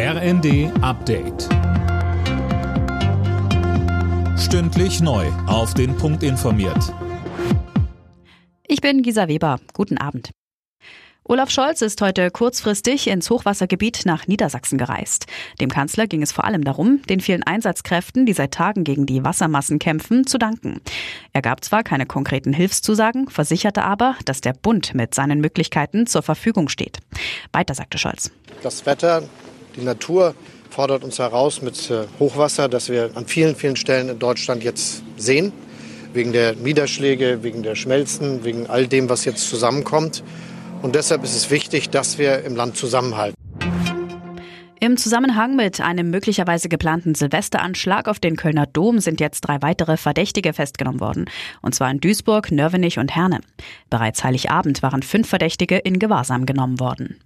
RND Update. Stündlich neu. Auf den Punkt informiert. Ich bin Gisa Weber. Guten Abend. Olaf Scholz ist heute kurzfristig ins Hochwassergebiet nach Niedersachsen gereist. Dem Kanzler ging es vor allem darum, den vielen Einsatzkräften, die seit Tagen gegen die Wassermassen kämpfen, zu danken. Er gab zwar keine konkreten Hilfszusagen, versicherte aber, dass der Bund mit seinen Möglichkeiten zur Verfügung steht. Weiter sagte Scholz. Das Wetter, die Natur fordert uns heraus mit äh, Hochwasser, das wir an vielen, vielen Stellen in Deutschland jetzt sehen. Wegen der Niederschläge, wegen der Schmelzen, wegen all dem, was jetzt zusammenkommt. Und deshalb ist es wichtig, dass wir im Land zusammenhalten. Im Zusammenhang mit einem möglicherweise geplanten Silvesteranschlag auf den Kölner Dom sind jetzt drei weitere Verdächtige festgenommen worden. Und zwar in Duisburg, Nörvenich und Herne. Bereits Heiligabend waren fünf Verdächtige in Gewahrsam genommen worden.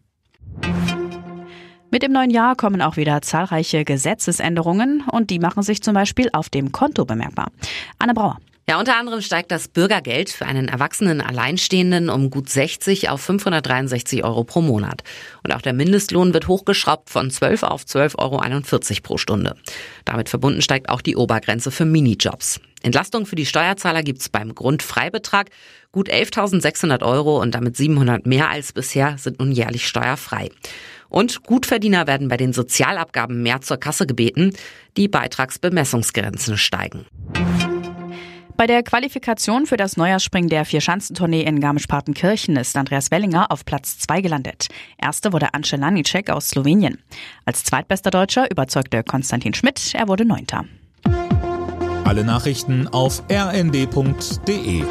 Mit dem neuen Jahr kommen auch wieder zahlreiche Gesetzesänderungen und die machen sich zum Beispiel auf dem Konto bemerkbar. Anne Brauer. Ja, unter anderem steigt das Bürgergeld für einen erwachsenen Alleinstehenden um gut 60 auf 563 Euro pro Monat. Und auch der Mindestlohn wird hochgeschraubt von 12 auf 12,41 Euro pro Stunde. Damit verbunden steigt auch die Obergrenze für Minijobs. Entlastung für die Steuerzahler gibt's beim Grundfreibetrag. Gut 11.600 Euro und damit 700 mehr als bisher sind nun jährlich steuerfrei. Und Gutverdiener werden bei den Sozialabgaben mehr zur Kasse gebeten. Die Beitragsbemessungsgrenzen steigen. Bei der Qualifikation für das Neujahrsspringen der Vierschanzentournee in Garmisch-Partenkirchen ist Andreas Wellinger auf Platz 2 gelandet. Erste wurde Ance Lanicek aus Slowenien. Als zweitbester Deutscher überzeugte Konstantin Schmidt, er wurde Neunter. Alle Nachrichten auf rnd.de